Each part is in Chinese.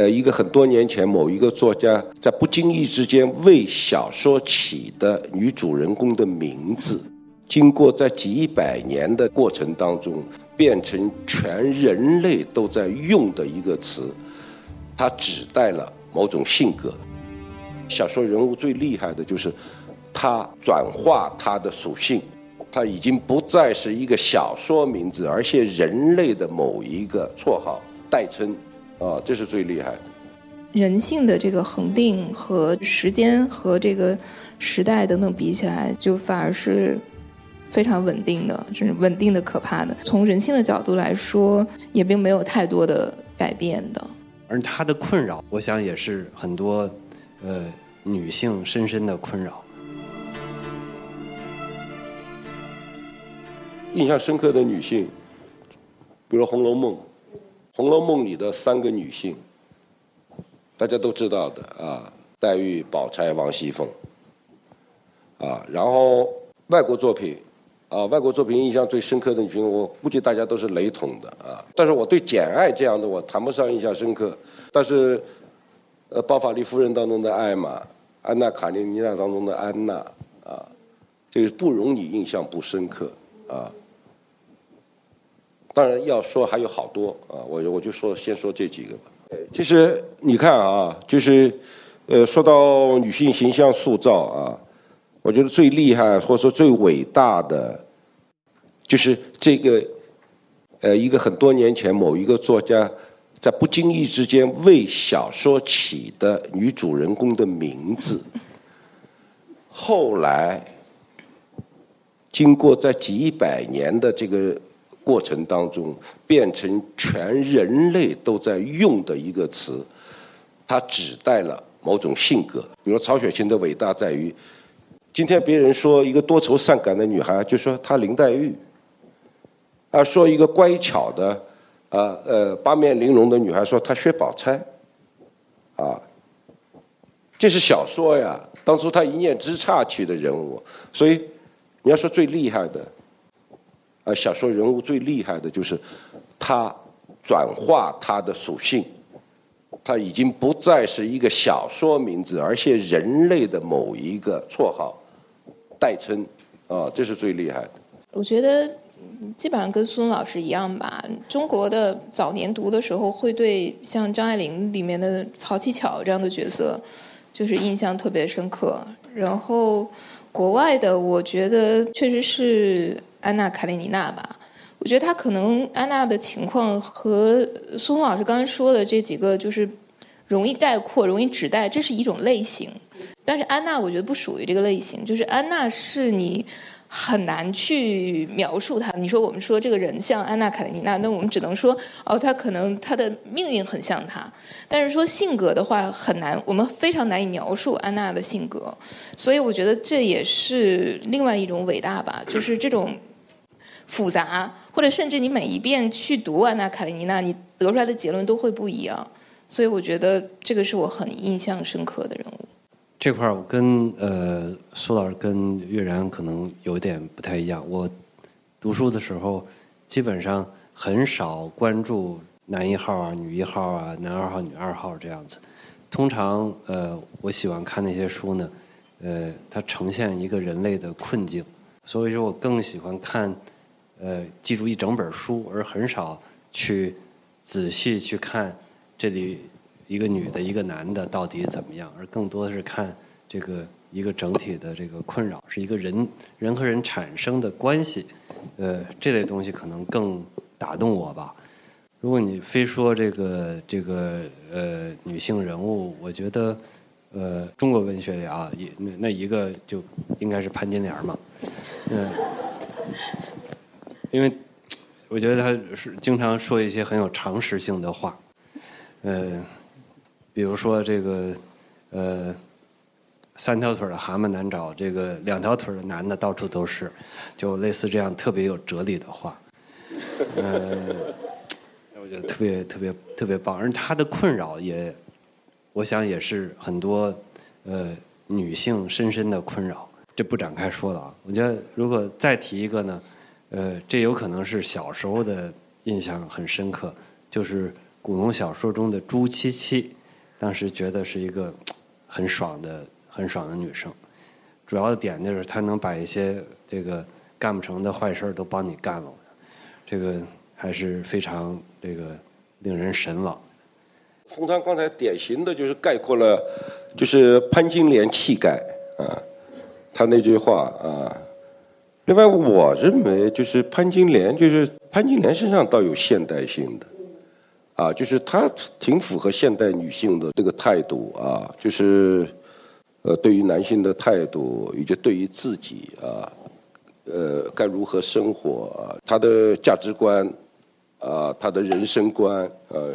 呃，一个很多年前某一个作家在不经意之间为小说起的女主人公的名字，经过在几百年的过程当中，变成全人类都在用的一个词，它指代了某种性格。小说人物最厉害的就是，它转化它的属性，它已经不再是一个小说名字，而且人类的某一个绰号代称。啊，这是最厉害的。人性的这个恒定和时间和这个时代等等比起来，就反而是非常稳定的，就是稳定的可怕的。从人性的角度来说，也并没有太多的改变的。而他的困扰，我想也是很多呃女性深深的困扰。印象深刻的女性，比如《红楼梦》。《红楼梦》里的三个女性，大家都知道的啊，黛玉、宝钗、王熙凤，啊，然后外国作品，啊，外国作品印象最深刻的女性，我估计大家都是雷同的啊。但是我对《简爱》这样的我谈不上印象深刻，但是，呃，《包法利夫人》当中的艾玛，《安娜·卡列尼娜》当中的安娜，啊，这个不容你印象不深刻啊。当然要说还有好多啊，我我就说先说这几个吧。其实你看啊，就是呃，说到女性形象塑造啊，我觉得最厉害或者说最伟大的，就是这个呃，一个很多年前某一个作家在不经意之间为小说起的女主人公的名字，后来经过在几百年的这个。过程当中变成全人类都在用的一个词，它指代了某种性格。比如曹雪芹的伟大在于，今天别人说一个多愁善感的女孩，就说她林黛玉；啊，说一个乖巧的，啊呃八面玲珑的女孩，说她薛宝钗。啊，这是小说呀，当初他一念之差起的人物，所以你要说最厉害的。啊，小说人物最厉害的就是，他转化他的属性，它已经不再是一个小说名字，而且人类的某一个绰号代称，啊，这是最厉害的。我觉得基本上跟苏老师一样吧。中国的早年读的时候，会对像张爱玲里面的曹七巧这样的角色，就是印象特别深刻。然后国外的，我觉得确实是。安娜·卡列尼娜吧，我觉得她可能安娜的情况和苏东老师刚才说的这几个就是容易概括、容易指代，这是一种类型。但是安娜，我觉得不属于这个类型。就是安娜是你很难去描述她。你说我们说这个人像安娜·卡列尼娜，那我们只能说哦，她可能她的命运很像她。但是说性格的话很难，我们非常难以描述安娜的性格。所以我觉得这也是另外一种伟大吧，就是这种。复杂，或者甚至你每一遍去读安娜·卡列尼娜，你得出来的结论都会不一样。所以我觉得这个是我很印象深刻的人物。这块儿我跟呃苏老师跟岳然可能有点不太一样。我读书的时候基本上很少关注男一号啊、女一号啊、男二号、女二号这样子。通常呃我喜欢看那些书呢，呃它呈现一个人类的困境，所以说我更喜欢看。呃，记住一整本书，而很少去仔细去看这里一个女的、一个男的到底怎么样，而更多的是看这个一个整体的这个困扰，是一个人人和人产生的关系。呃，这类东西可能更打动我吧。如果你非说这个这个呃女性人物，我觉得呃中国文学里啊，一那那一个就应该是潘金莲嘛，嗯。因为我觉得他是经常说一些很有常识性的话，呃，比如说这个呃，三条腿的蛤蟆难找，这个两条腿的男的到处都是，就类似这样特别有哲理的话。呃，觉得特别特别特别棒，而他的困扰也，我想也是很多呃女性深深的困扰。这不展开说了啊。我觉得如果再提一个呢，呃，这有可能是小时候的印象很深刻，就是古龙小说中的朱七七，当时觉得是一个很爽的很爽的女生。主要的点就是她能把一些这个干不成的坏事都帮你干了，这个还是非常这个令人神往。冯唐刚才典型的就是概括了，就是潘金莲气概啊。他那句话啊，另外我认为就是潘金莲，就是潘金莲身上倒有现代性的，啊，就是她挺符合现代女性的这个态度啊，就是呃对于男性的态度，以及对于自己啊，呃该如何生活啊，她的价值观啊，她的人生观呃，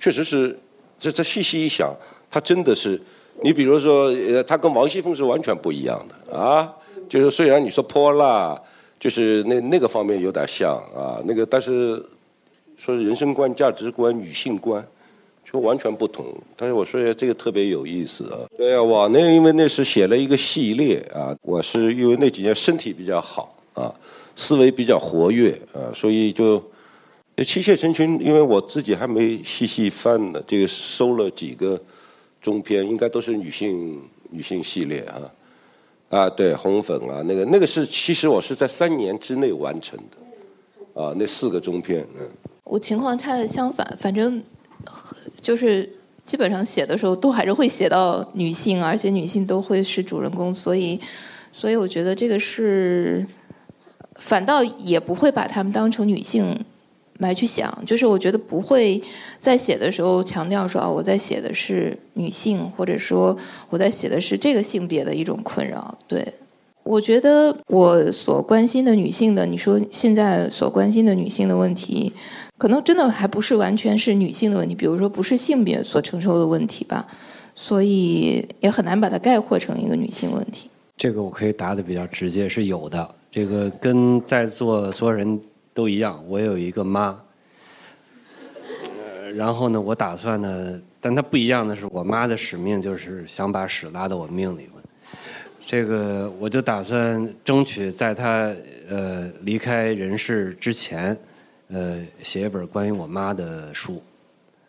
确实是这这细细一想，她真的是。你比如说，呃，他跟王熙凤是完全不一样的啊。就是虽然你说泼辣，就是那那个方面有点像啊，那个但是说是人生观、价值观、女性观，就完全不同。但是我说一下这个特别有意思啊。对呀，我那因为那是写了一个系列啊，我是因为那几年身体比较好啊，思维比较活跃啊，所以就妻妾成群。因为我自己还没细细翻呢，这个收了几个。中篇应该都是女性女性系列啊，啊对红粉啊那个那个是其实我是在三年之内完成的，啊那四个中篇嗯。我情况恰恰相反，反正就是基本上写的时候都还是会写到女性，而且女性都会是主人公，所以所以我觉得这个是反倒也不会把她们当成女性。来去想，就是我觉得不会在写的时候强调说啊，我在写的是女性，或者说我在写的是这个性别的一种困扰。对，我觉得我所关心的女性的，你说现在所关心的女性的问题，可能真的还不是完全是女性的问题，比如说不是性别所承受的问题吧，所以也很难把它概括成一个女性问题。这个我可以答的比较直接，是有的。这个跟在座所有人。都一样，我有一个妈，呃，然后呢，我打算呢，但她不一样的是，我妈的使命就是想把屎拉到我命里，这个我就打算争取在她呃离开人世之前，呃，写一本关于我妈的书。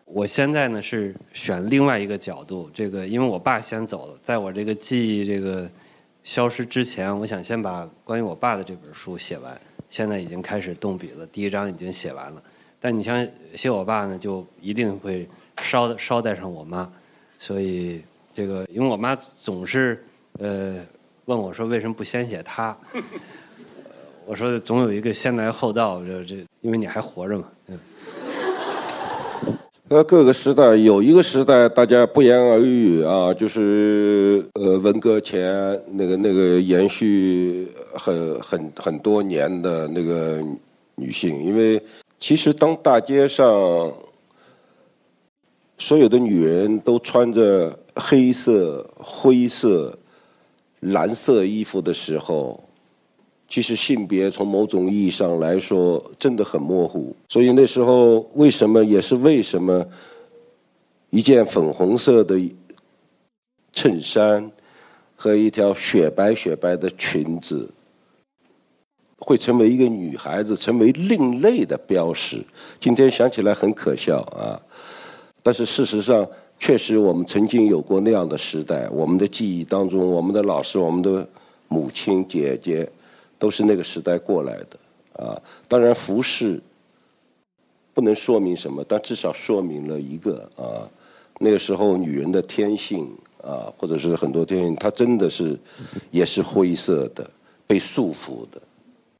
我现在呢是选另外一个角度，这个因为我爸先走了，在我这个记忆这个消失之前，我想先把关于我爸的这本书写完。现在已经开始动笔了，第一章已经写完了。但你像写我爸呢，就一定会捎捎带上我妈，所以这个因为我妈总是呃问我说为什么不先写他？我说总有一个先来后到，这这因为你还活着嘛。呃，各个时代有一个时代，大家不言而喻啊，就是呃，文革前那个那个延续很很很多年的那个女性，因为其实当大街上所有的女人都穿着黑色、灰色、蓝色衣服的时候。其实性别从某种意义上来说真的很模糊，所以那时候为什么也是为什么一件粉红色的衬衫和一条雪白雪白的裙子会成为一个女孩子成为另类的标识？今天想起来很可笑啊！但是事实上，确实我们曾经有过那样的时代。我们的记忆当中，我们的老师、我们的母亲、姐姐。都是那个时代过来的，啊，当然服饰不能说明什么，但至少说明了一个啊，那个时候女人的天性啊，或者是很多天性，她真的是也是灰色的，被束缚的，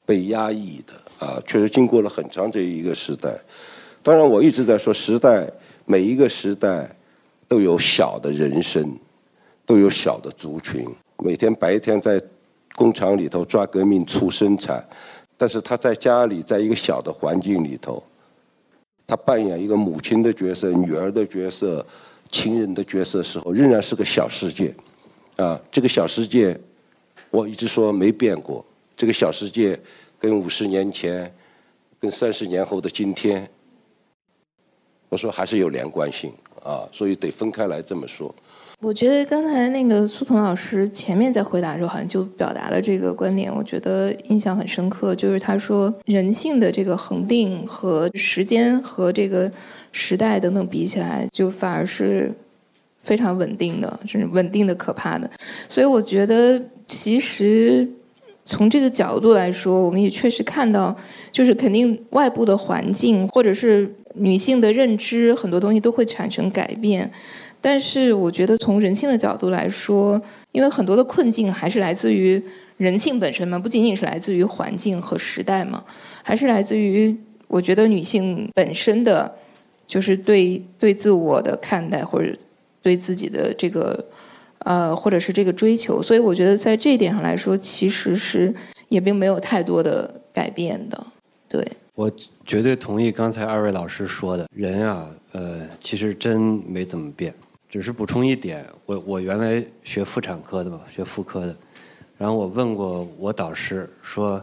被压抑的啊，确实经过了很长这一个时代。当然，我一直在说，时代每一个时代都有小的人生，都有小的族群，每天白天在。工厂里头抓革命促生产，但是他在家里，在一个小的环境里头，他扮演一个母亲的角色、女儿的角色、情人的角色时候，仍然是个小世界。啊，这个小世界，我一直说没变过。这个小世界跟五十年前跟三十年后的今天，我说还是有连贯性啊，所以得分开来这么说。我觉得刚才那个苏童老师前面在回答的时候，好像就表达了这个观点，我觉得印象很深刻。就是他说，人性的这个恒定和时间和这个时代等等比起来，就反而是非常稳定的，甚至稳定的可怕的。所以我觉得，其实从这个角度来说，我们也确实看到，就是肯定外部的环境或者是女性的认知，很多东西都会产生改变。但是我觉得从人性的角度来说，因为很多的困境还是来自于人性本身嘛，不仅仅是来自于环境和时代嘛，还是来自于我觉得女性本身的，就是对对自我的看待或者对自己的这个呃或者是这个追求，所以我觉得在这一点上来说，其实是也并没有太多的改变的。对我绝对同意刚才二位老师说的，人啊，呃，其实真没怎么变。只是补充一点，我我原来学妇产科的嘛，学妇科的，然后我问过我导师说，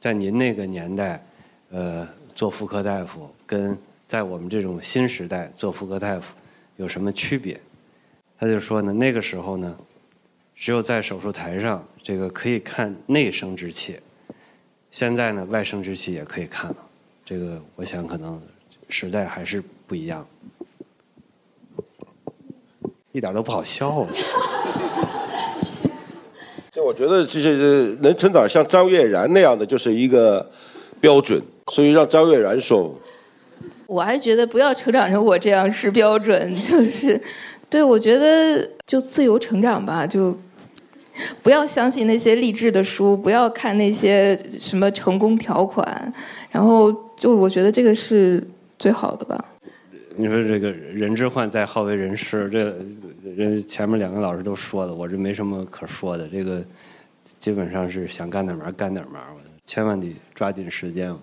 在您那个年代，呃，做妇科大夫跟在我们这种新时代做妇科大夫有什么区别？他就说呢，那个时候呢，只有在手术台上这个可以看内生殖器，现在呢，外生殖器也可以看了，这个我想可能时代还是不一样。一点都不好笑。这我觉得就是能成长像张悦然那样的，就是一个标准。所以让张悦然说，我还觉得不要成长成我这样是标准，就是对我觉得就自由成长吧，就不要相信那些励志的书，不要看那些什么成功条款，然后就我觉得这个是最好的吧。你说这个人之患在好为人师，这人前面两个老师都说了，我这没什么可说的。这个基本上是想干点嘛干点嘛，千万得抓紧时间。